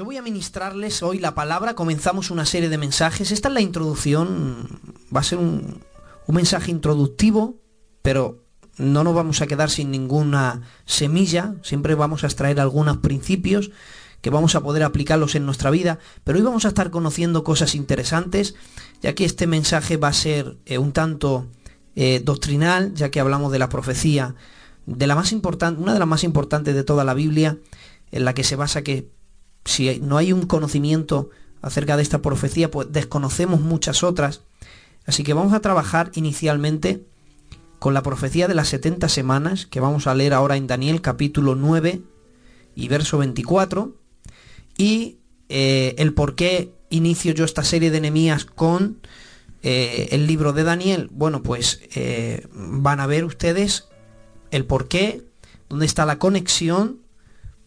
Yo voy a ministrarles hoy la palabra, comenzamos una serie de mensajes. Esta es la introducción, va a ser un, mensaje introductivo, pero no nos vamos a quedar sin ninguna semilla, siempre vamos a extraer algunos principios que vamos a poder aplicarlos en nuestra vida, pero hoy vamos a estar conociendo cosas interesantes, ya que este mensaje va a ser eh, un tanto eh, doctrinal, ya que hablamos de la profecía, de la más importante, una de las más importantes de toda la Biblia, en la que se basa que si no hay un conocimiento acerca de esta profecía, pues desconocemos muchas otras. Así que vamos a trabajar inicialmente con la profecía de las 70 semanas, que vamos a leer ahora en Daniel capítulo 9 y verso 24, y eh, el por qué inicio yo esta serie de enemías con eh, el libro de Daniel. Bueno, pues eh, van a ver ustedes el por qué, dónde está la conexión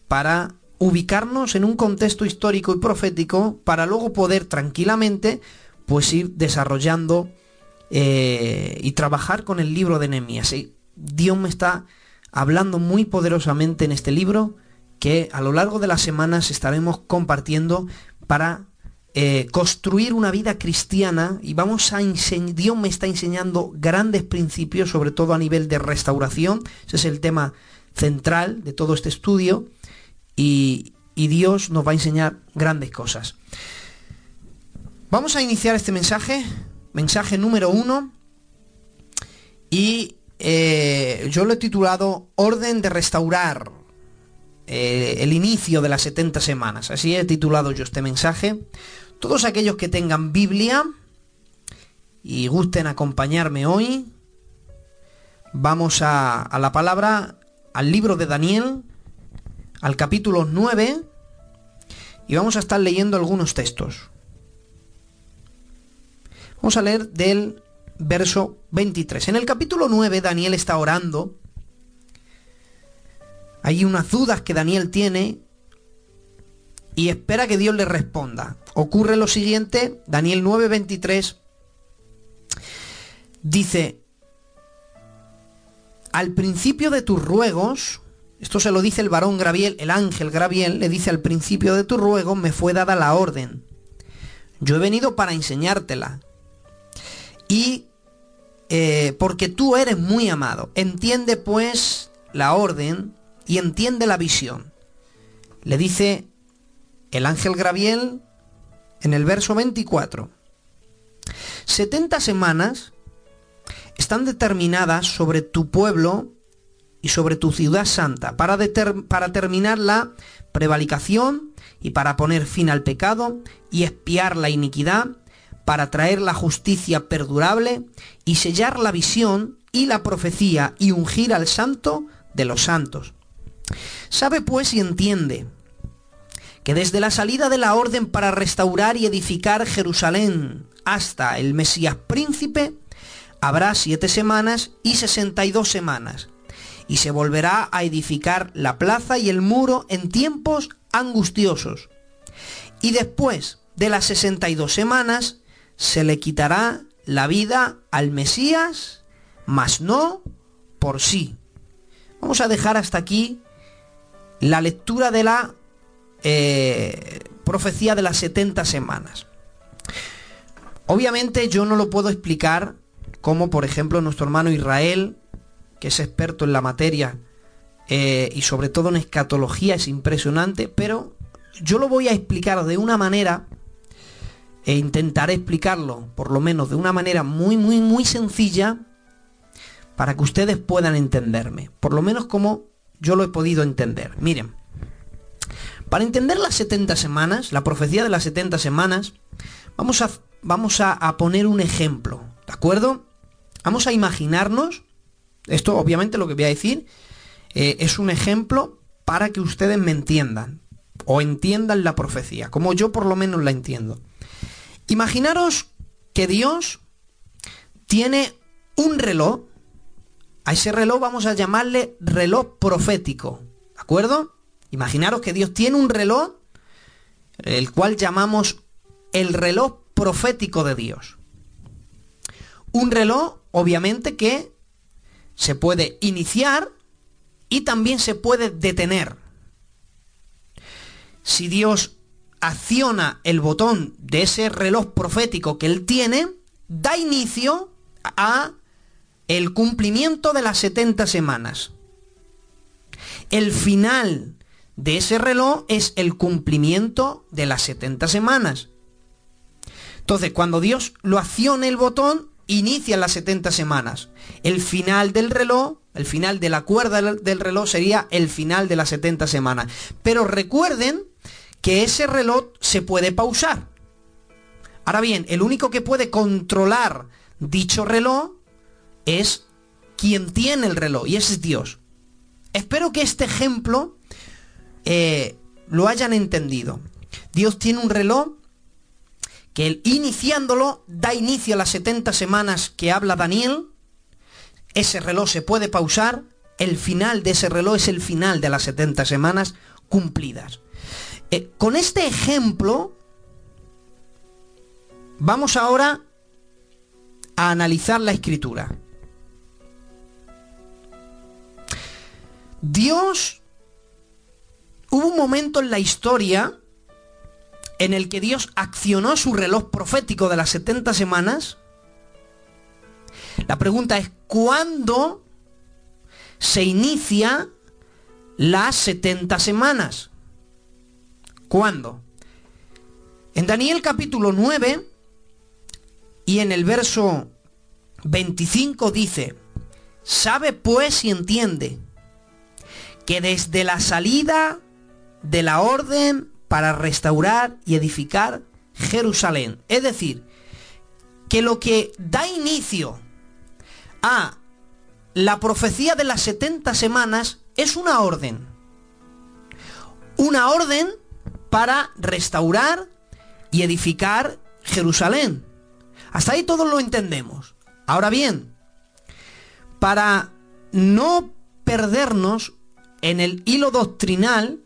para ubicarnos en un contexto histórico y profético para luego poder tranquilamente pues ir desarrollando y trabajar con el libro de Nehemías. Dios me está hablando muy poderosamente en este libro que a lo largo de las semanas estaremos compartiendo para eh, construir una vida cristiana y vamos a enseñar, Dios me está enseñando grandes principios, sobre todo a nivel de restauración, ese es el tema central de todo este estudio, y, Dios nos va a enseñar grandes cosas. Vamos a iniciar este mensaje, mensaje número uno, y eh, yo lo he titulado Orden de Restaurar. Eh, el inicio de las 70 semanas. Así he titulado yo este mensaje. Todos aquellos que tengan Biblia y gusten acompañarme hoy, vamos a la palabra, al libro de Daniel, al capítulo 9, y vamos a estar leyendo algunos textos. Vamos a leer del verso 23. En el capítulo 9 Daniel está orando hay unas dudas que Daniel tiene y espera que Dios le responda. Ocurre lo siguiente, Daniel 9:23 dice, al principio de tus ruegos, esto se lo dice el varón Graviel, el ángel Graviel, le dice al principio de tus ruegos me fue dada la orden. Yo he venido para enseñártela. Y eh, porque tú eres muy amado. Entiende pues la orden y entiende la visión. Le dice el ángel Graviel en el verso 24. 70 semanas están determinadas sobre tu pueblo y sobre tu ciudad santa para, para terminar la prevaricación y para poner fin al pecado y espiar la iniquidad, para traer la justicia perdurable y sellar la visión y la profecía y ungir al santo de los santos. Sabe pues y entiende que desde la salida de la orden para restaurar y edificar Jerusalén hasta el Mesías príncipe, habrá siete semanas y sesenta y dos semanas, y se volverá a edificar la plaza y el muro en tiempos angustiosos. Y después de las sesenta y dos semanas, se le quitará la vida al Mesías, mas no por sí. Vamos a dejar hasta aquí la lectura de la eh, profecía de las 70 semanas. Obviamente yo no lo puedo explicar como por ejemplo nuestro hermano Israel, que es experto en la materia eh, y sobre todo en escatología, es impresionante, pero yo lo voy a explicar de una manera, e intentaré explicarlo por lo menos de una manera muy, muy, muy sencilla, para que ustedes puedan entenderme, por lo menos como yo lo he podido entender. Miren, para entender las 70 semanas, la profecía de las 70 semanas, vamos a, vamos a, poner un ejemplo, ¿de acuerdo? Vamos a imaginarnos, esto obviamente lo que voy a decir eh, es un ejemplo para que ustedes me entiendan, o entiendan la profecía, como yo por lo menos la entiendo. Imaginaros que Dios tiene un reloj a ese reloj vamos a llamarle reloj profético. ¿De acuerdo? Imaginaros que Dios tiene un reloj, el cual llamamos el reloj profético de Dios. Un reloj, obviamente, que se puede iniciar y también se puede detener. Si Dios acciona el botón de ese reloj profético que él tiene, da inicio a el cumplimiento de las 70 semanas. El final de ese reloj es el cumplimiento de las 70 semanas. Entonces, cuando Dios lo acciona el botón, inicia las 70 semanas. El final del reloj, el final de la cuerda del reloj sería el final de las 70 semanas. Pero recuerden que ese reloj se puede pausar. Ahora bien, el único que puede controlar dicho reloj es quien tiene el reloj y ese es Dios. Espero que este ejemplo eh, lo hayan entendido. Dios tiene un reloj que él, iniciándolo da inicio a las 70 semanas que habla Daniel. Ese reloj se puede pausar. El final de ese reloj es el final de las 70 semanas cumplidas. Eh, con este ejemplo vamos ahora a analizar la escritura. Dios, hubo un momento en la historia en el que Dios accionó su reloj profético de las 70 semanas. La pregunta es, ¿cuándo se inicia las 70 semanas? ¿Cuándo? En Daniel capítulo 9 y en el verso 25 dice, sabe pues y entiende que desde la salida de la orden para restaurar y edificar Jerusalén, es decir, que lo que da inicio a la profecía de las 70 semanas es una orden. Una orden para restaurar y edificar Jerusalén. Hasta ahí todos lo entendemos. Ahora bien, para no perdernos en el hilo doctrinal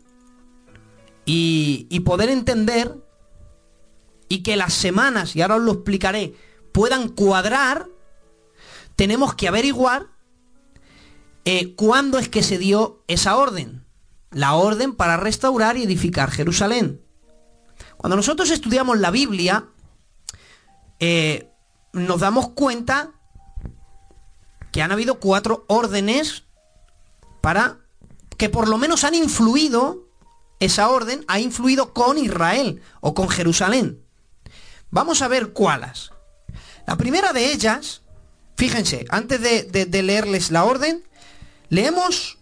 y, poder entender y que las semanas, y ahora os lo explicaré, puedan cuadrar, tenemos que averiguar eh, cuándo es que se dio esa orden. La orden para restaurar y edificar Jerusalén. Cuando nosotros estudiamos la Biblia, eh, nos damos cuenta que han habido cuatro órdenes para que por lo menos han influido, esa orden ha influido con Israel o con Jerusalén. Vamos a ver cuáles. La primera de ellas, fíjense, antes de, leerles la orden, leemos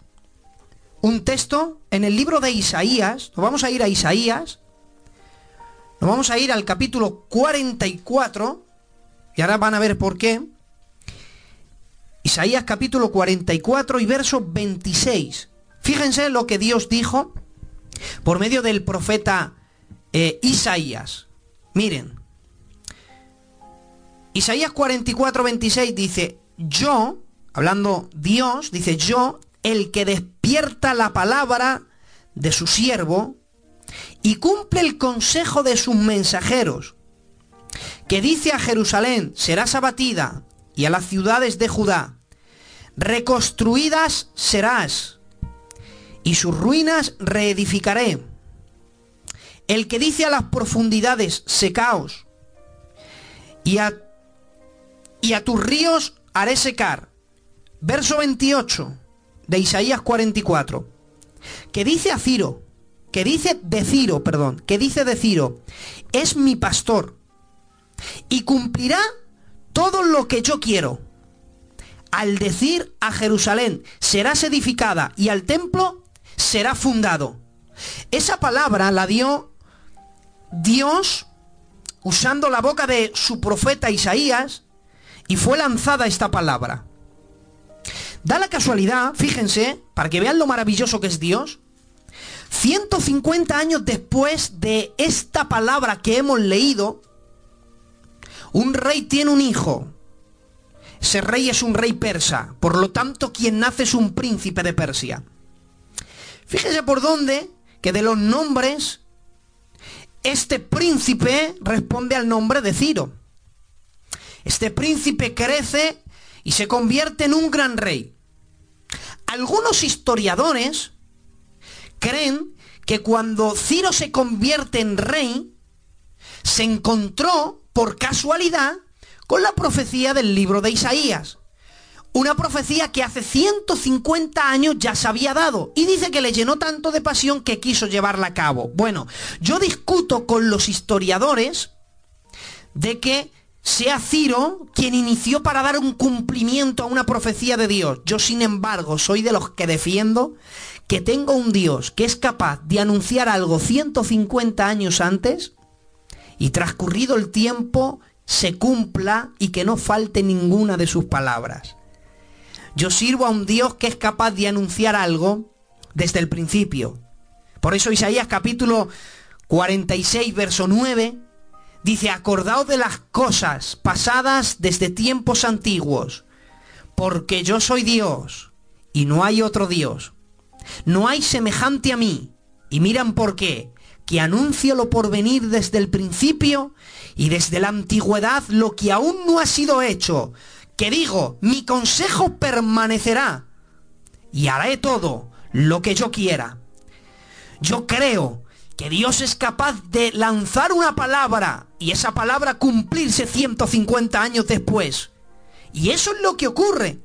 un texto en el libro de Isaías, nos vamos a ir a Isaías, nos vamos a ir al capítulo 44, y ahora van a ver por qué. Isaías capítulo 44 y verso 26. Fíjense lo que Dios dijo por medio del profeta eh, Isaías. Miren, Isaías 44, 26 dice, yo, hablando Dios, dice, yo, el que despierta la palabra de su siervo y cumple el consejo de sus mensajeros, que dice a Jerusalén, serás abatida, y a las ciudades de Judá, reconstruidas serás y sus ruinas reedificaré. El que dice a las profundidades, secaos, y a, y a tus ríos haré secar. Verso 28 de Isaías 44, que dice a Ciro, que dice de Ciro, perdón, que dice de Ciro, es mi pastor, y cumplirá todo lo que yo quiero. Al decir a Jerusalén, serás edificada, y al templo será fundado. Esa palabra la dio Dios usando la boca de su profeta Isaías y fue lanzada esta palabra. Da la casualidad, fíjense, para que vean lo maravilloso que es Dios, 150 años después de esta palabra que hemos leído, un rey tiene un hijo. Ese rey es un rey persa, por lo tanto quien nace es un príncipe de Persia. Fíjese por dónde que de los nombres, este príncipe responde al nombre de Ciro. Este príncipe crece y se convierte en un gran rey. Algunos historiadores creen que cuando Ciro se convierte en rey, se encontró por casualidad con la profecía del libro de Isaías. Una profecía que hace 150 años ya se había dado. Y dice que le llenó tanto de pasión que quiso llevarla a cabo. Bueno, yo discuto con los historiadores de que sea Ciro quien inició para dar un cumplimiento a una profecía de Dios. Yo, sin embargo, soy de los que defiendo que tengo un Dios que es capaz de anunciar algo 150 años antes y transcurrido el tiempo se cumpla y que no falte ninguna de sus palabras. Yo sirvo a un Dios que es capaz de anunciar algo desde el principio. Por eso Isaías capítulo 46, verso 9, dice, acordaos de las cosas pasadas desde tiempos antiguos, porque yo soy Dios y no hay otro Dios. No hay semejante a mí. Y miran por qué, que anuncio lo por venir desde el principio y desde la antigüedad lo que aún no ha sido hecho, que digo, mi consejo permanecerá y haré todo lo que yo quiera. Yo creo que Dios es capaz de lanzar una palabra y esa palabra cumplirse 150 años después. Y eso es lo que ocurre.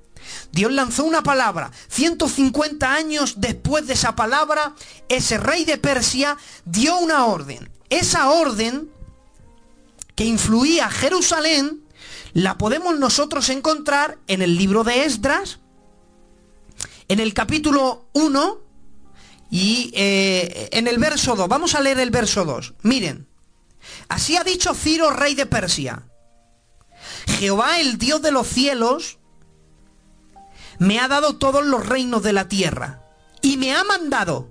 Dios lanzó una palabra. 150 años después de esa palabra, ese rey de Persia dio una orden. Esa orden que influía a Jerusalén la podemos nosotros encontrar en el libro de Esdras, en el capítulo 1 y eh, en el verso 2. Vamos a leer el verso 2. Miren, así ha dicho Ciro, rey de Persia. Jehová, el Dios de los cielos, me ha dado todos los reinos de la tierra y me ha mandado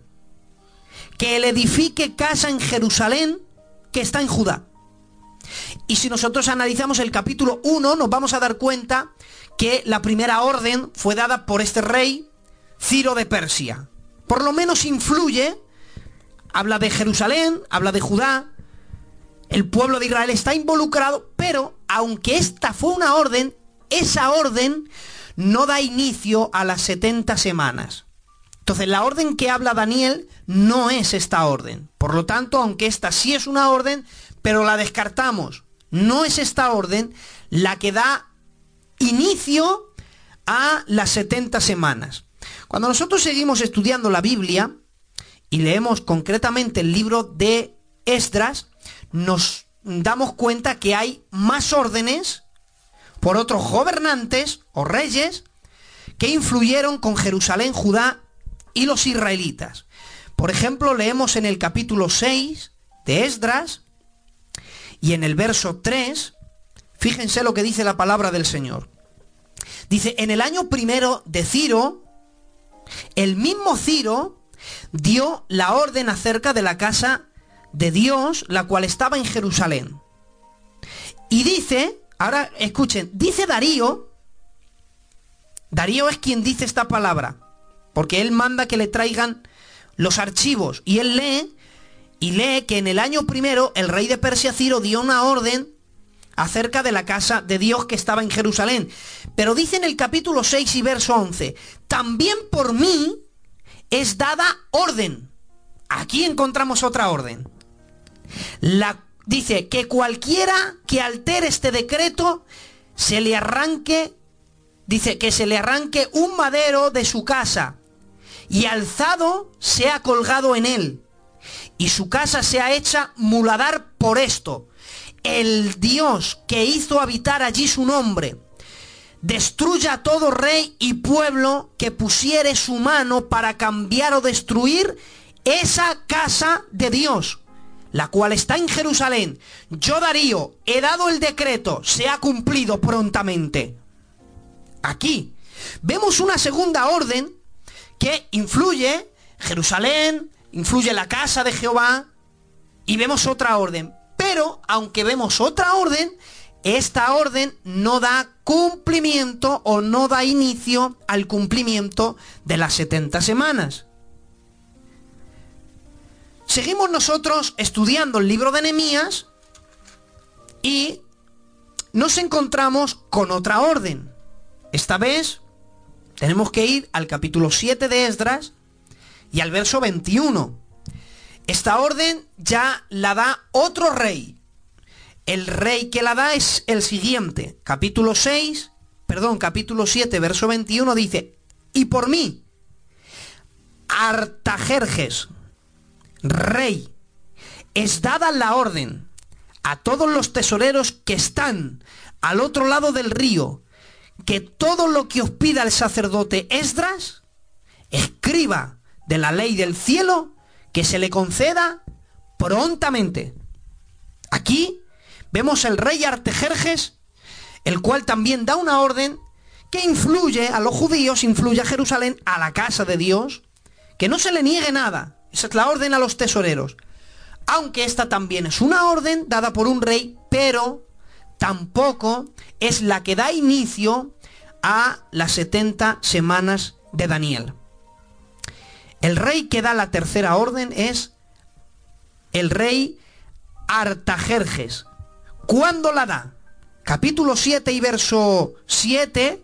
que él edifique casa en Jerusalén que está en Judá. Y si nosotros analizamos el capítulo 1, nos vamos a dar cuenta que la primera orden fue dada por este rey, Ciro de Persia. Por lo menos influye, habla de Jerusalén, habla de Judá, el pueblo de Israel está involucrado, pero aunque esta fue una orden, esa orden no da inicio a las 70 semanas. Entonces la orden que habla Daniel no es esta orden. Por lo tanto, aunque esta sí es una orden, pero la descartamos. No es esta orden la que da inicio a las 70 semanas. Cuando nosotros seguimos estudiando la Biblia y leemos concretamente el libro de Esdras, nos damos cuenta que hay más órdenes por otros gobernantes o reyes que influyeron con Jerusalén, Judá y los israelitas. Por ejemplo, leemos en el capítulo 6 de Esdras y en el verso 3, fíjense lo que dice la palabra del Señor. Dice, en el año primero de Ciro, el mismo Ciro dio la orden acerca de la casa de Dios, la cual estaba en Jerusalén. Y dice, ahora escuchen, dice Darío, Darío es quien dice esta palabra, porque él manda que le traigan los archivos y él lee y lee que en el año primero el rey de Persia Ciro dio una orden acerca de la casa de Dios que estaba en Jerusalén. Pero dice en el capítulo 6 y verso 11, también por mí es dada orden. Aquí encontramos otra orden. La, dice que cualquiera que altere este decreto se le arranque, dice que se le arranque un madero de su casa y alzado sea colgado en él y su casa sea hecha muladar por esto. El Dios que hizo habitar allí su nombre, destruya a todo rey y pueblo que pusiere su mano para cambiar o destruir esa casa de Dios, la cual está en Jerusalén. Yo Darío he dado el decreto, se ha cumplido prontamente. Aquí vemos una segunda orden que influye Jerusalén, influye la casa de Jehová y vemos otra orden. Pero aunque vemos otra orden, esta orden no da cumplimiento o no da inicio al cumplimiento de las 70 semanas. Seguimos nosotros estudiando el libro de Nehemías y nos encontramos con otra orden. Esta vez tenemos que ir al capítulo 7 de Esdras y al verso 21. Esta orden ya la da otro rey. El rey que la da es el siguiente. Capítulo 6, perdón, capítulo 7, verso 21 dice, y por mí, Artajerjes, rey, es dada la orden a todos los tesoreros que están al otro lado del río, que todo lo que os pida el sacerdote Esdras, escriba de la ley del cielo, que se le conceda prontamente. Aquí vemos el rey Artajerjes, el cual también da una orden que influye a los judíos, influye a Jerusalén, a la casa de Dios, que no se le niegue nada. Esa es la orden a los tesoreros. Aunque esta también es una orden dada por un rey, pero tampoco es la que da inicio a las 70 semanas de Daniel. El rey que da la tercera orden es el rey Artajerjes. ¿Cuándo la da? Capítulo 7 y verso 7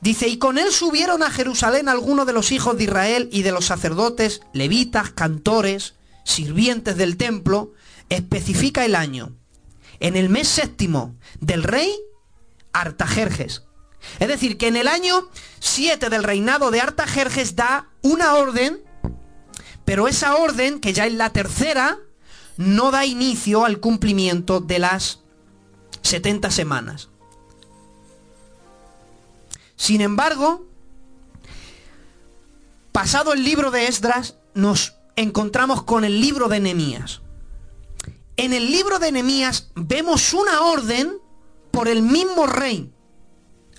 dice, y con él subieron a Jerusalén algunos de los hijos de Israel y de los sacerdotes, levitas, cantores, sirvientes del templo, especifica el año. En el mes séptimo del rey Artajerjes. Es decir, que en el año 7 del reinado de Artajerjes da una orden pero esa orden, que ya es la tercera, no da inicio al cumplimiento de las 70 semanas. Sin embargo, pasado el libro de Esdras, nos encontramos con el libro de Nehemías. En el libro de Nehemías vemos una orden por el mismo rey,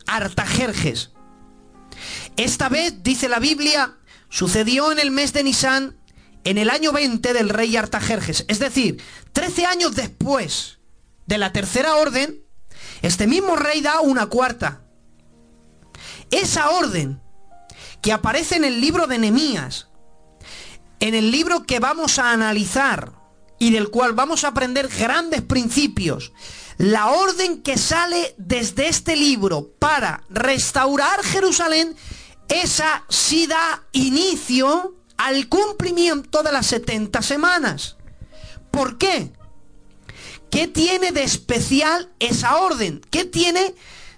Artajerjes. Esta vez, dice la Biblia, Sucedió en el mes de Nisan, en el año 20 del rey Artajerjes. Es decir, 13 años después de la tercera orden, este mismo rey da una cuarta. Esa orden que aparece en el libro de Nehemías, en el libro que vamos a analizar y del cual vamos a aprender grandes principios, la orden que sale desde este libro para restaurar Jerusalén esa sí da inicio al cumplimiento de las 70 semanas. ¿Por qué? ¿Qué tiene de especial esa orden? ¿Qué tiene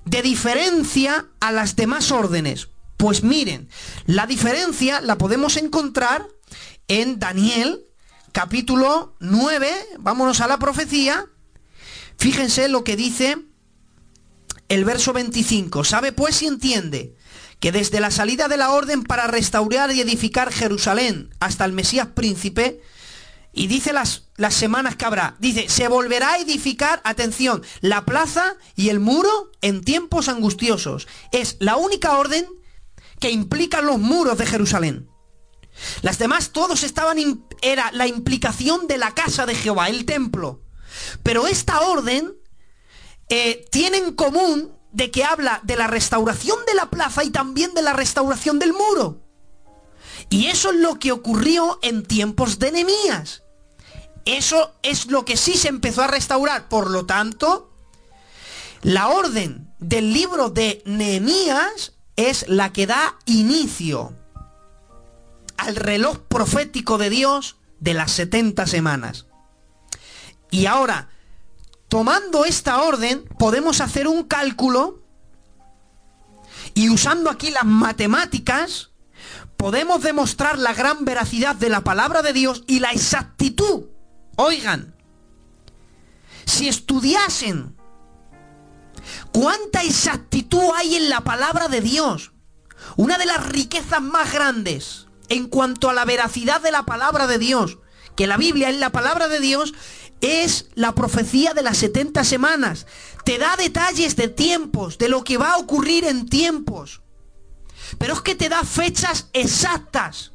de diferencia a las demás órdenes? Pues miren, la diferencia la podemos encontrar en Daniel capítulo 9, vámonos a la profecía, fíjense lo que dice el verso 25, sabe pues y entiende que desde la salida de la orden para restaurar y edificar Jerusalén hasta el Mesías príncipe, y dice las, las semanas que habrá, dice, se volverá a edificar, atención, la plaza y el muro en tiempos angustiosos. Es la única orden que implica los muros de Jerusalén. Las demás todos estaban, era la implicación de la casa de Jehová, el templo. Pero esta orden eh, tiene en común de que habla de la restauración de la plaza y también de la restauración del muro. Y eso es lo que ocurrió en tiempos de Nehemías. Eso es lo que sí se empezó a restaurar. Por lo tanto, la orden del libro de Nehemías es la que da inicio al reloj profético de Dios de las 70 semanas. Y ahora, tomando esta orden, podemos hacer un cálculo y usando aquí las matemáticas, podemos demostrar la gran veracidad de la palabra de Dios y la exactitud. Oigan, si estudiasen cuánta exactitud hay en la palabra de Dios, una de las riquezas más grandes en cuanto a la veracidad de la palabra de Dios, que la Biblia es la palabra de Dios, es la profecía de las 70 semanas. Te da detalles de tiempos, de lo que va a ocurrir en tiempos. Pero es que te da fechas exactas.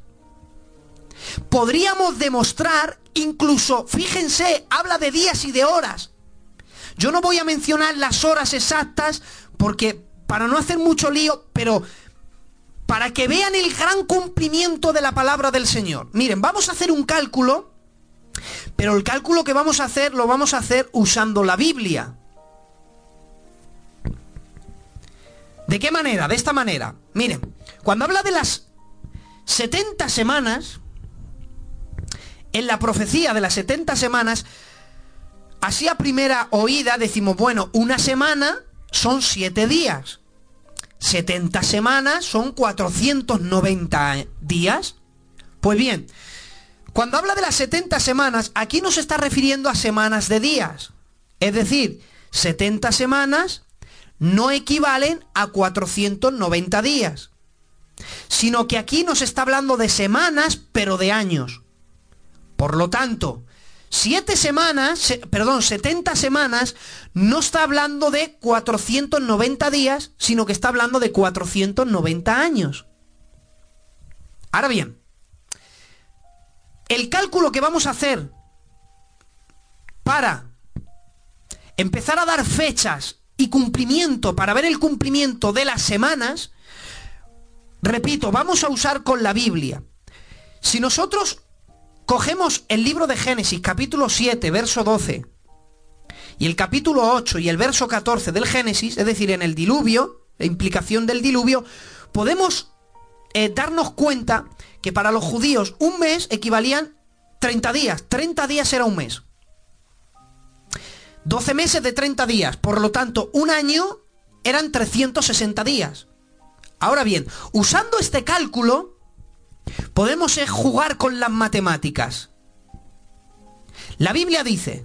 Podríamos demostrar, incluso, fíjense, habla de días y de horas. Yo no voy a mencionar las horas exactas porque para no hacer mucho lío, pero para que vean el gran cumplimiento de la palabra del Señor. Miren, vamos a hacer un cálculo pero el cálculo que vamos a hacer lo vamos a hacer usando la Biblia. ¿De qué manera? De esta manera. Miren, cuando habla de las 70 semanas, en la profecía de las 70 semanas, así a primera oída decimos, bueno, una semana son 7 días. 70 semanas son 490 días. Pues bien, cuando habla de las 70 semanas, aquí no se está refiriendo a semanas de días. Es decir, 70 semanas no equivalen a 490 días, sino que aquí nos está hablando de semanas, pero de años. Por lo tanto, siete semanas, perdón, 70 semanas, no está hablando de 490 días, sino que está hablando de 490 años. Ahora bien, el cálculo que vamos a hacer para empezar a dar fechas y cumplimiento, para ver el cumplimiento de las semanas, repito, vamos a usar con la Biblia. Si nosotros cogemos el libro de Génesis, capítulo 7, verso 12, y el capítulo 8 y el verso 14 del Génesis, es decir, en el diluvio, la implicación del diluvio, podemos eh, darnos cuenta que para los judíos un mes equivalían 30 días. 30 días era un mes. 12 meses de 30 días. Por lo tanto, un año eran 360 días. Ahora bien, usando este cálculo, podemos eh, jugar con las matemáticas. La Biblia dice,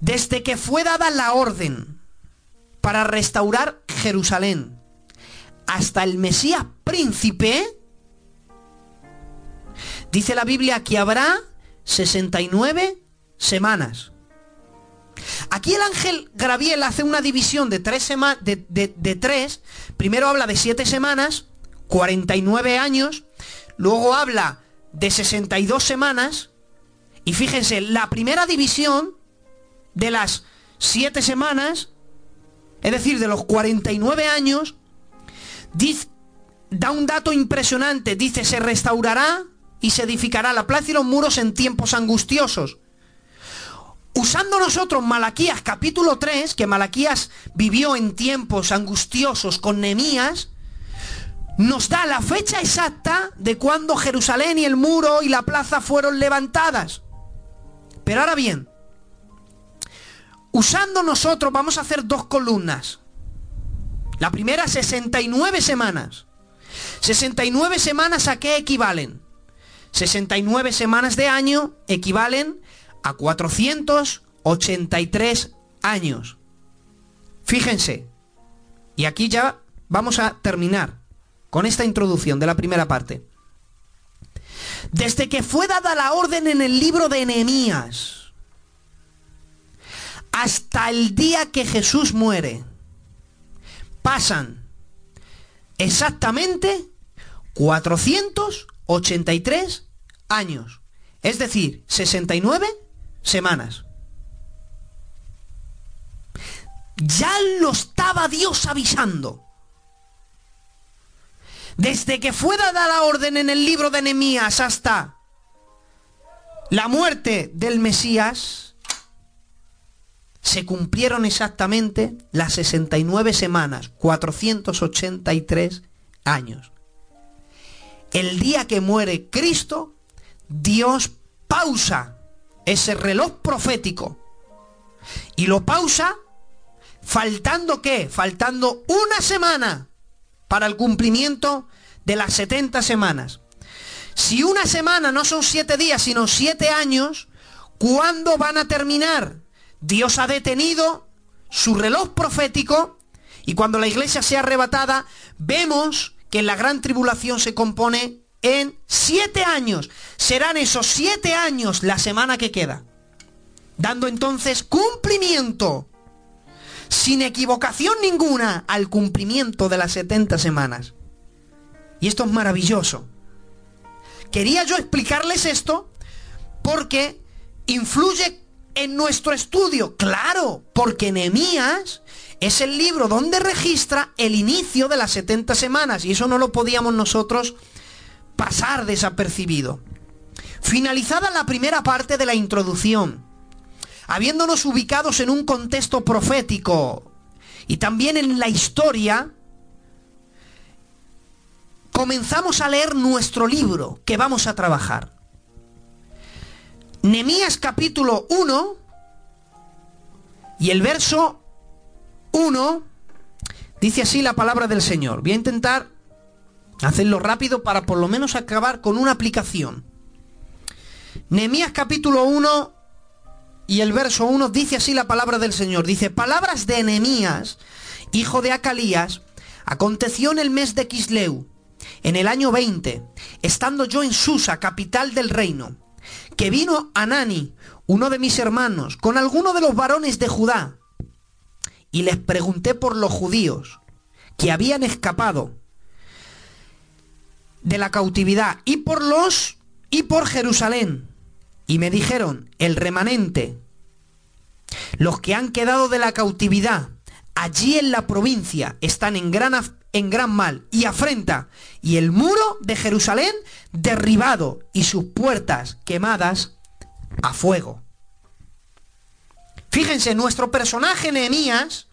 desde que fue dada la orden para restaurar Jerusalén hasta el Mesías príncipe, Dice la Biblia que habrá 69 semanas. Aquí el ángel Graviel hace una división de tres, de, de tres. Primero habla de siete semanas, 49 años. Luego habla de 62 semanas. Y fíjense, la primera división de las siete semanas, es decir, de los 49 años, da un dato impresionante. Dice, se restaurará y se edificará la plaza y los muros en tiempos angustiosos. Usando nosotros Malaquías capítulo 3, que Malaquías vivió en tiempos angustiosos con Nemías, nos da la fecha exacta de cuando Jerusalén y el muro y la plaza fueron levantadas. Pero ahora bien, usando nosotros vamos a hacer dos columnas. La primera 69 semanas. 69 semanas a qué equivalen? 69 semanas de año equivalen a 483 años. Fíjense. Y aquí ya vamos a terminar con esta introducción de la primera parte. Desde que fue dada la orden en el libro de Nehemías hasta el día que Jesús muere, pasan exactamente 483 años. Es decir, 69 semanas. Ya lo estaba Dios avisando. Desde que fue dada la orden en el libro de Nehemías hasta la muerte del Mesías, se cumplieron exactamente las 69 semanas, 483 años. El día que muere Cristo, Dios pausa ese reloj profético. Y lo pausa faltando qué? Faltando una semana para el cumplimiento de las 70 semanas. Si una semana no son siete días, sino siete años, ¿cuándo van a terminar? Dios ha detenido su reloj profético y cuando la iglesia sea arrebatada, vemos que la gran tribulación se compone en siete años. Serán esos siete años la semana que queda. Dando entonces cumplimiento, sin equivocación ninguna, al cumplimiento de las 70 semanas. Y esto es maravilloso. Quería yo explicarles esto porque influye en nuestro estudio. Claro, porque Nehemías es el libro donde registra el inicio de las 70 semanas y eso no lo podíamos nosotros pasar desapercibido. Finalizada la primera parte de la introducción, habiéndonos ubicados en un contexto profético y también en la historia, comenzamos a leer nuestro libro que vamos a trabajar. Nemías capítulo 1 y el verso 1 dice así la palabra del Señor. Voy a intentar hacerlo rápido para por lo menos acabar con una aplicación. Nemías capítulo 1 y el verso 1 dice así la palabra del Señor. Dice, palabras de Nemías, hijo de Acalías, aconteció en el mes de Quisleu, en el año 20, estando yo en Susa, capital del reino que vino Anani, uno de mis hermanos, con alguno de los varones de Judá, y les pregunté por los judíos que habían escapado de la cautividad y por los y por Jerusalén. Y me dijeron, el remanente, los que han quedado de la cautividad allí en la provincia están en gran, en gran mal y afrenta, y el muro de Jerusalén derribado y sus puertas quemadas a fuego. Fíjense, nuestro personaje Nehemías,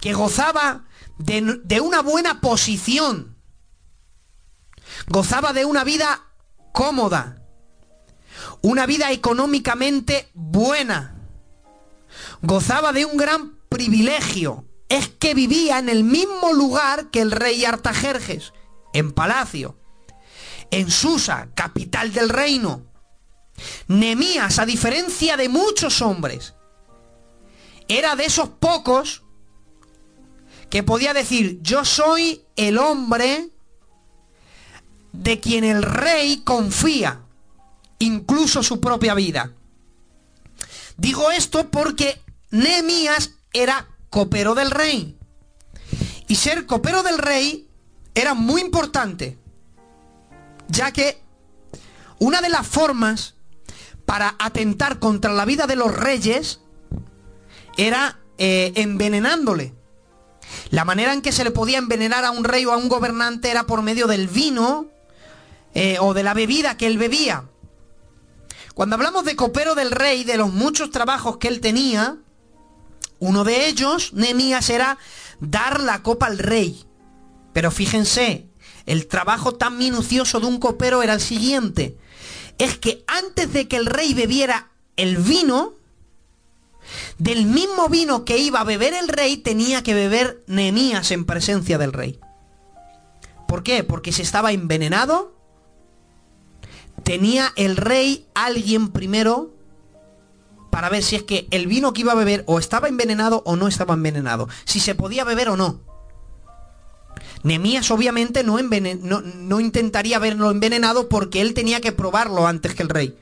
que gozaba de, de una buena posición, gozaba de una vida cómoda, una vida económicamente buena, gozaba de un gran privilegio, es que vivía en el mismo lugar que el rey Artajerjes, en palacio, en Susa, capital del reino. Nemías, a diferencia de muchos hombres, era de esos pocos que podía decir, yo soy el hombre de quien el rey confía, incluso su propia vida. Digo esto porque Nemías era copero del rey. Y ser copero del rey era muy importante, ya que una de las formas para atentar contra la vida de los reyes era eh, envenenándole. La manera en que se le podía envenenar a un rey o a un gobernante era por medio del vino eh, o de la bebida que él bebía. Cuando hablamos de copero del rey, de los muchos trabajos que él tenía, uno de ellos, Nemías, era dar la copa al rey. Pero fíjense, el trabajo tan minucioso de un copero era el siguiente. Es que antes de que el rey bebiera el vino, del mismo vino que iba a beber el rey, tenía que beber Nemías en presencia del rey. ¿Por qué? Porque si estaba envenenado, tenía el rey alguien primero para ver si es que el vino que iba a beber o estaba envenenado o no estaba envenenado, si se podía beber o no. Nemías obviamente no, intentaría verlo envenenado porque él tenía que probarlo antes que el rey.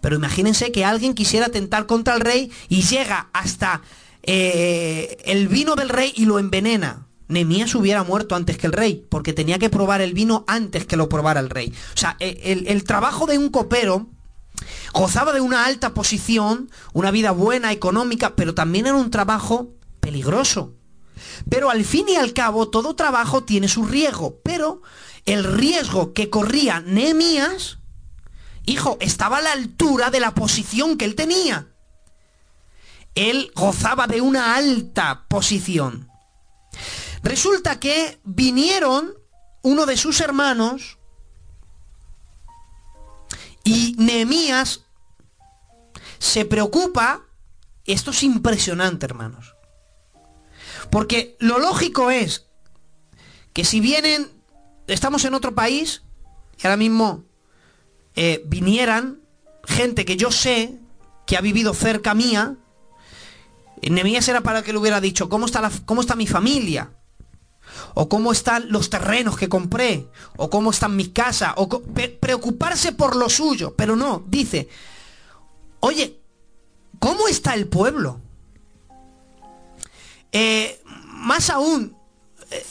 Pero imagínense que alguien quisiera tentar contra el rey y llega hasta eh, el vino del rey y lo envenena. Nemías hubiera muerto antes que el rey, porque tenía que probar el vino antes que lo probara el rey. O sea, el, el trabajo de un copero Gozaba de una alta posición, una vida buena, económica, pero también era un trabajo peligroso. Pero al fin y al cabo todo trabajo tiene su riesgo, pero el riesgo que corría Nehemías, hijo, estaba a la altura de la posición que él tenía. Él gozaba de una alta posición. Resulta que vinieron uno de sus hermanos y Nehemías se preocupa, esto es impresionante, hermanos. Porque lo lógico es que si vienen, estamos en otro país, y ahora mismo eh, vinieran gente que yo sé que ha vivido cerca mía, Nehemías era para que le hubiera dicho, ¿cómo está, cómo está mi familia? o cómo están los terrenos que compré, o cómo están mis casas, o preocuparse por lo suyo, pero no, dice, oye, ¿cómo está el pueblo? Eh, más aún, eh,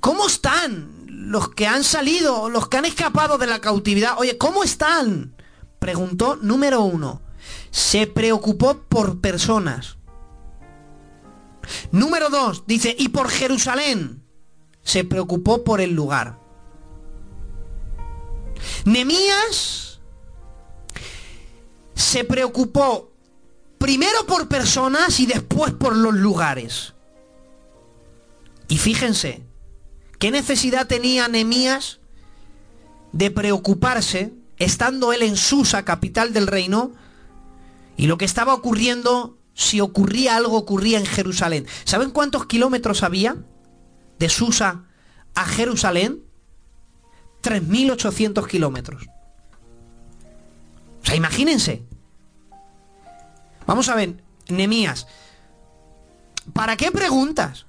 ¿cómo están los que han salido, los que han escapado de la cautividad? Oye, ¿cómo están? Preguntó número uno. Se preocupó por personas. Número dos, dice, y por Jerusalén se preocupó por el lugar. Nemías se preocupó primero por personas y después por los lugares. Y fíjense, ¿qué necesidad tenía Nemías de preocuparse estando él en Susa, capital del reino, y lo que estaba ocurriendo, si ocurría algo, ocurría en Jerusalén. ¿Saben cuántos kilómetros había de Susa a Jerusalén? 3.800 kilómetros. O sea, imagínense. Vamos a ver, Nemías, ¿para qué preguntas?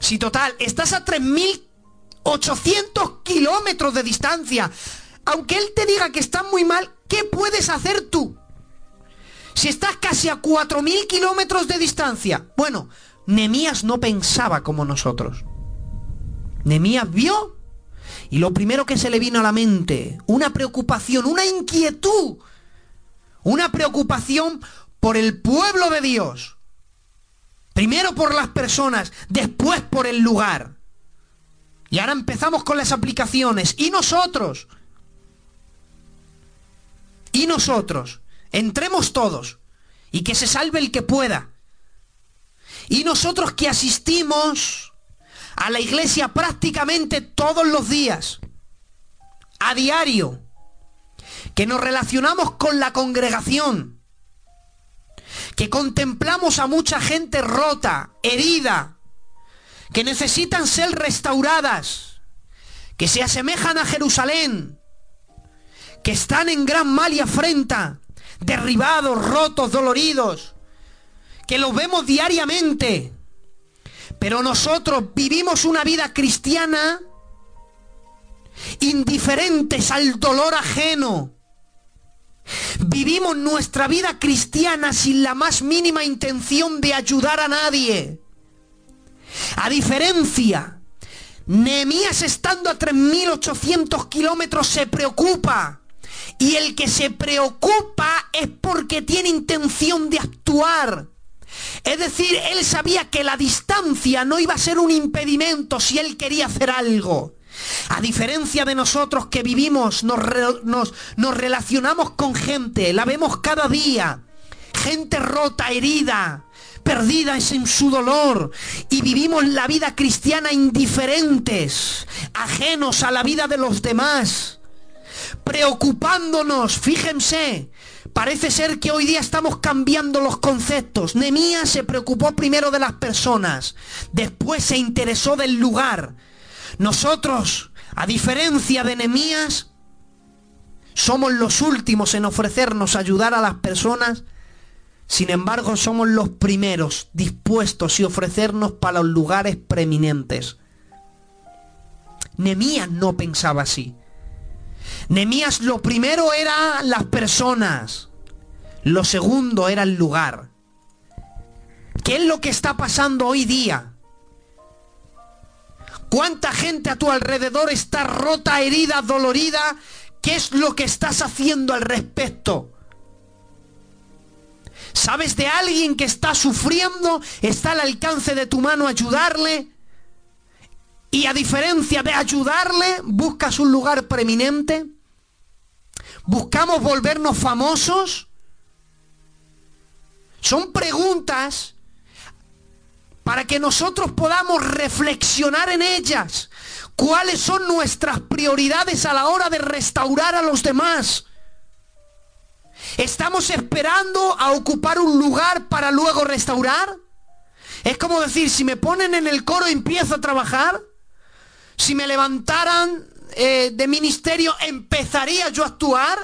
Si total, estás a 3.800 kilómetros de distancia. Aunque él te diga que está muy mal, ¿qué puedes hacer tú? Si estás casi a 4.000 kilómetros de distancia. Bueno, Nemías no pensaba como nosotros. Nemías vio y lo primero que se le vino a la mente, una preocupación, una inquietud, una preocupación por el pueblo de Dios. Primero por las personas, después por el lugar. Y ahora empezamos con las aplicaciones. ¿Y nosotros? ¿Y nosotros? Entremos todos. Y que se salve el que pueda. Y nosotros que asistimos a la iglesia prácticamente todos los días, a diario, que nos relacionamos con la congregación, que contemplamos a mucha gente rota, herida, que necesitan ser restauradas, que se asemejan a Jerusalén, que están en gran mal y afrenta, derribados, rotos, doloridos, que los vemos diariamente, pero nosotros vivimos una vida cristiana indiferentes al dolor ajeno. Vivimos nuestra vida cristiana sin la más mínima intención de ayudar a nadie. A diferencia, Nehemías estando a 3.800 kilómetros se preocupa. Y el que se preocupa es porque tiene intención de actuar. Es decir, él sabía que la distancia no iba a ser un impedimento si él quería hacer algo. A diferencia de nosotros que vivimos, nos, nos, relacionamos con gente, la vemos cada día. Gente rota, herida, perdida en su dolor y vivimos la vida cristiana indiferentes, ajenos a la vida de los demás, preocupándonos, fíjense, Parece ser que hoy día estamos cambiando los conceptos. Nemías se preocupó primero de las personas, después se interesó del lugar. Nosotros, a diferencia de Nemías, somos los últimos en ofrecernos ayudar a las personas. Sin embargo, somos los primeros dispuestos y ofrecernos para los lugares preeminentes. Nemías no pensaba así. Nemías lo primero era las personas. Lo segundo era el lugar. ¿Qué es lo que está pasando hoy día? ¿Cuánta gente a tu alrededor está rota, herida, dolorida? ¿Qué es lo que estás haciendo al respecto? ¿Sabes de alguien que está sufriendo? ¿Está al alcance de tu mano ayudarle? Y a diferencia de ayudarle, buscas un lugar preeminente. ¿Buscamos volvernos famosos? Son preguntas para que nosotros podamos reflexionar en ellas. ¿Cuáles son nuestras prioridades a la hora de restaurar a los demás? ¿Estamos esperando a ocupar un lugar para luego restaurar? Es como decir, si me ponen en el coro empiezo a trabajar. Si me levantaran eh, de ministerio, ¿empezaría yo a actuar?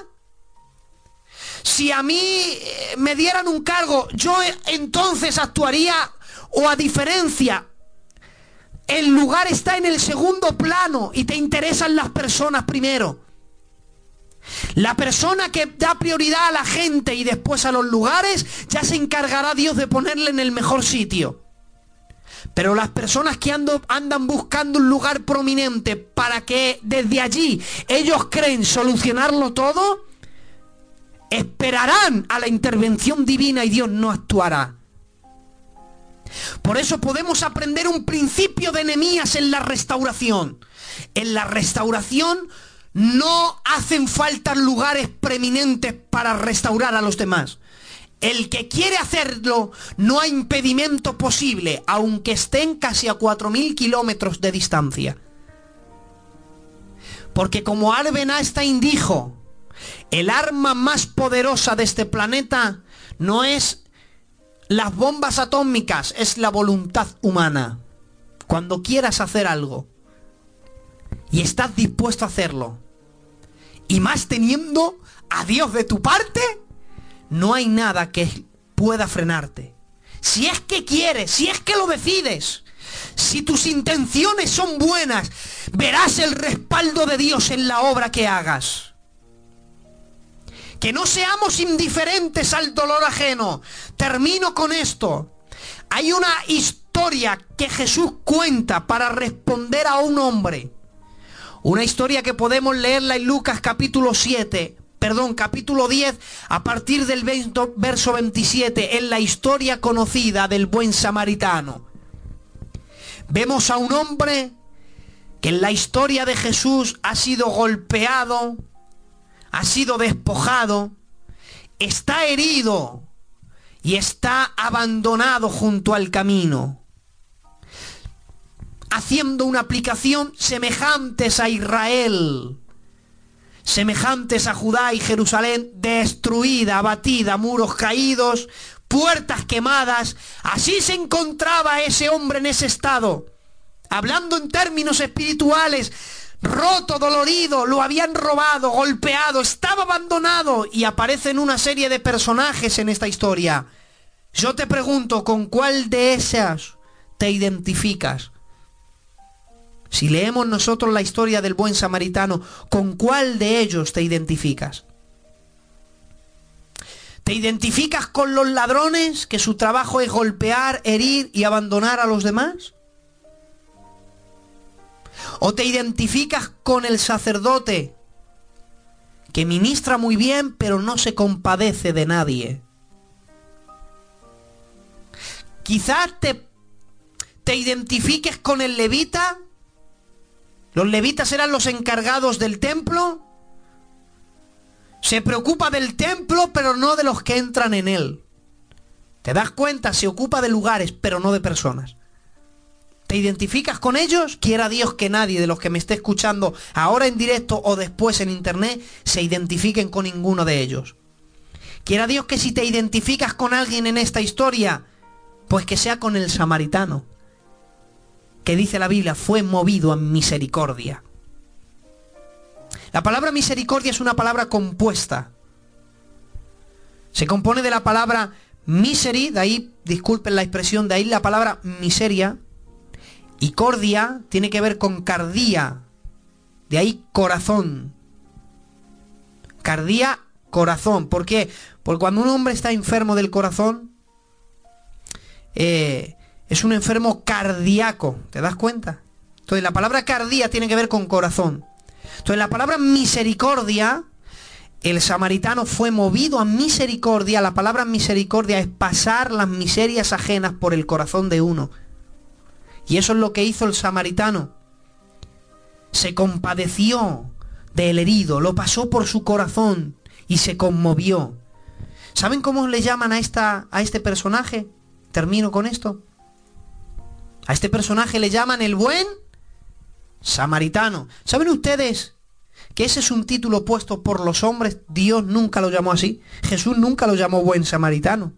Si a mí eh, me dieran un cargo, yo eh, entonces actuaría o a diferencia, el lugar está en el segundo plano y te interesan las personas primero. La persona que da prioridad a la gente y después a los lugares, ya se encargará Dios de ponerle en el mejor sitio. Pero las personas que andan buscando un lugar prominente para que desde allí ellos creen solucionarlo todo, esperarán a la intervención divina y Dios no actuará. Por eso podemos aprender un principio de enemías en la restauración. En la restauración no hacen falta lugares preeminentes para restaurar a los demás. El que quiere hacerlo, no hay impedimento posible, aunque estén casi a 4.000 kilómetros de distancia. Porque como Albert Einstein dijo, el arma más poderosa de este planeta no es las bombas atómicas, es la voluntad humana. Cuando quieras hacer algo y estás dispuesto a hacerlo, y más teniendo a Dios de tu parte, no hay nada que pueda frenarte. Si es que quieres, si es que lo decides, si tus intenciones son buenas, verás el respaldo de Dios en la obra que hagas. Que no seamos indiferentes al dolor ajeno. Termino con esto. Hay una historia que Jesús cuenta para responder a un hombre. Una historia que podemos leerla en Lucas capítulo 7, perdón, capítulo 10, a partir del verso 27, en la historia conocida del buen samaritano. Vemos a un hombre que en la historia de Jesús ha sido golpeado, ha sido despojado, está herido y está abandonado junto al camino haciendo una aplicación semejantes a Israel, semejantes a Judá y Jerusalén, destruida, abatida, muros caídos, puertas quemadas. Así se encontraba ese hombre en ese estado. Hablando en términos espirituales, roto, dolorido, lo habían robado, golpeado, estaba abandonado y aparecen una serie de personajes en esta historia. Yo te pregunto, ¿con cuál de esas te identificas? Si leemos nosotros la historia del buen samaritano, ¿con cuál de ellos te identificas? ¿Te identificas con los ladrones que su trabajo es golpear, herir y abandonar a los demás? ¿O te identificas con el sacerdote que ministra muy bien pero no se compadece de nadie? Quizás te, te identifiques con el levita los levitas eran los encargados del templo. Se preocupa del templo, pero no de los que entran en él. ¿Te das cuenta? Se ocupa de lugares, pero no de personas. ¿Te identificas con ellos? Quiera Dios que nadie de los que me esté escuchando ahora en directo o después en internet se identifiquen con ninguno de ellos. Quiera Dios que si te identificas con alguien en esta historia, pues que sea con el samaritano que dice la Biblia, fue movido a misericordia. La palabra misericordia es una palabra compuesta. Se compone de la palabra miseri, de ahí, disculpen la expresión, de ahí la palabra miseria. Y cordia tiene que ver con cardía, de ahí corazón. Cardía, corazón. ¿Por qué? Porque cuando un hombre está enfermo del corazón, eh, es un enfermo cardíaco, ¿te das cuenta? Entonces la palabra cardía tiene que ver con corazón. Entonces la palabra misericordia, el samaritano fue movido a misericordia. La palabra misericordia es pasar las miserias ajenas por el corazón de uno. Y eso es lo que hizo el samaritano. Se compadeció del herido, lo pasó por su corazón y se conmovió. ¿Saben cómo le llaman a, esta, a este personaje? Termino con esto. A este personaje le llaman el buen samaritano. ¿Saben ustedes que ese es un título puesto por los hombres? Dios nunca lo llamó así. Jesús nunca lo llamó buen samaritano.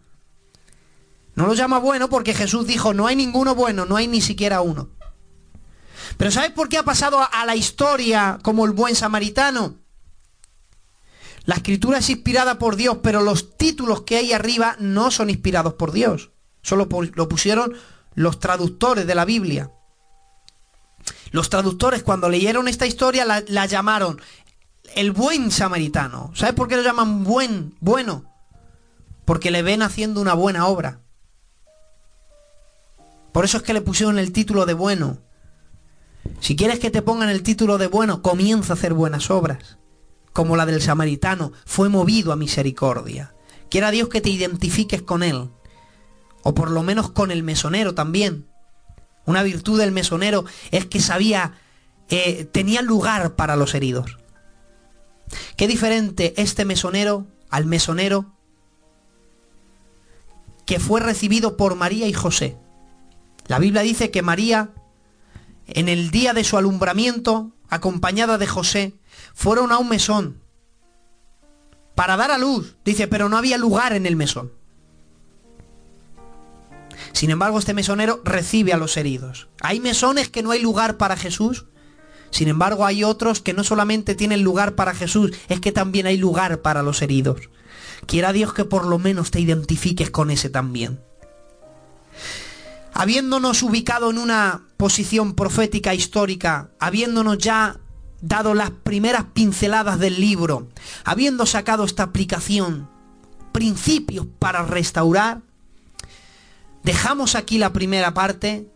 No lo llama bueno porque Jesús dijo, no hay ninguno bueno, no hay ni siquiera uno. Pero ¿sabes por qué ha pasado a la historia como el buen samaritano? La escritura es inspirada por Dios, pero los títulos que hay arriba no son inspirados por Dios. Solo lo pusieron los traductores de la Biblia. Los traductores cuando leyeron esta historia la, llamaron el buen samaritano. ¿Sabes por qué lo llaman buen, bueno? Porque le ven haciendo una buena obra. Por eso es que le pusieron el título de bueno. Si quieres que te pongan el título de bueno, comienza a hacer buenas obras. Como la del samaritano, fue movido a misericordia. Quiera Dios que te identifiques con él o por lo menos con el mesonero también. Una virtud del mesonero es que sabía, eh, tenía lugar para los heridos. Qué diferente este mesonero al mesonero que fue recibido por María y José. La Biblia dice que María, en el día de su alumbramiento, acompañada de José, fueron a un mesón para dar a luz. Dice, pero no había lugar en el mesón. Sin embargo, este mesonero recibe a los heridos. Hay mesones que no hay lugar para Jesús. Sin embargo, hay otros que no solamente tienen lugar para Jesús, es que también hay lugar para los heridos. Quiera Dios que por lo menos te identifiques con ese también. Habiéndonos ubicado en una posición profética histórica, habiéndonos ya dado las primeras pinceladas del libro, habiendo sacado esta aplicación, principios para restaurar, dejamos aquí la primera parte.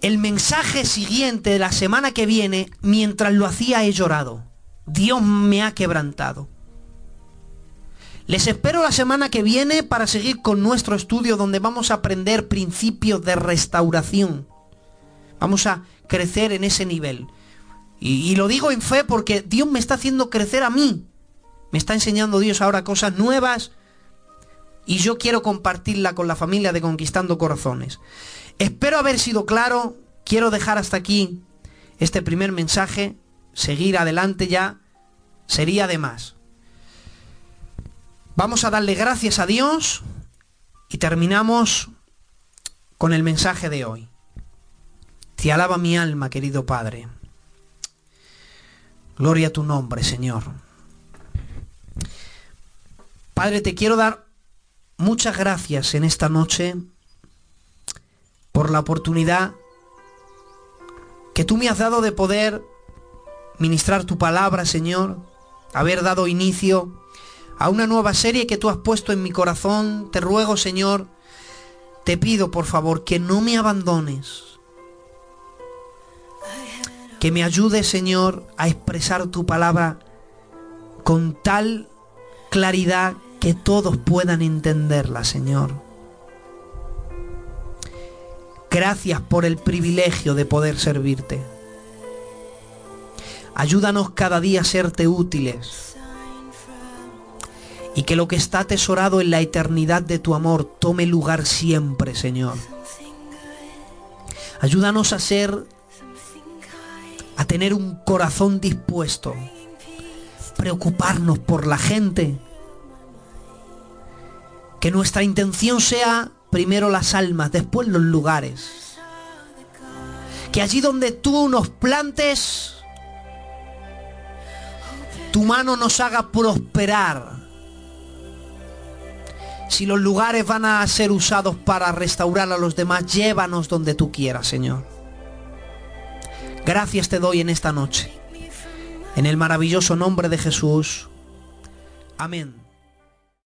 El mensaje siguiente de la semana que viene, mientras lo hacía he llorado. Dios me ha quebrantado. Les espero la semana que viene para seguir con nuestro estudio donde vamos a aprender principios de restauración. Vamos a crecer en ese nivel. Y, lo digo en fe porque Dios me está haciendo crecer a mí. Me está enseñando Dios ahora cosas nuevas y yo quiero compartirla con la familia de Conquistando Corazones. Espero haber sido claro. Quiero dejar hasta aquí este primer mensaje. Seguir adelante ya sería de más. Vamos a darle gracias a Dios y terminamos con el mensaje de hoy. Te alaba mi alma, querido Padre. Gloria a tu nombre, Señor. Padre, te quiero dar muchas gracias en esta noche por la oportunidad que tú me has dado de poder ministrar tu palabra, Señor, haber dado inicio a una nueva serie que tú has puesto en mi corazón. Te ruego, Señor, te pido, por favor, que no me abandones que me ayude, Señor, a expresar tu palabra con tal claridad que todos puedan entenderla, Señor. Gracias por el privilegio de poder servirte. Ayúdanos cada día a serte útiles. Y que lo que está atesorado en la eternidad de tu amor tome lugar siempre, Señor. Ayúdanos a ser a tener un corazón dispuesto, preocuparnos por la gente, que nuestra intención sea primero las almas, después los lugares. Que allí donde tú nos plantes, tu mano nos haga prosperar. Si los lugares van a ser usados para restaurar a los demás, llévanos donde tú quieras, Señor. Gracias te doy en esta noche. En el maravilloso nombre de Jesús. Amén.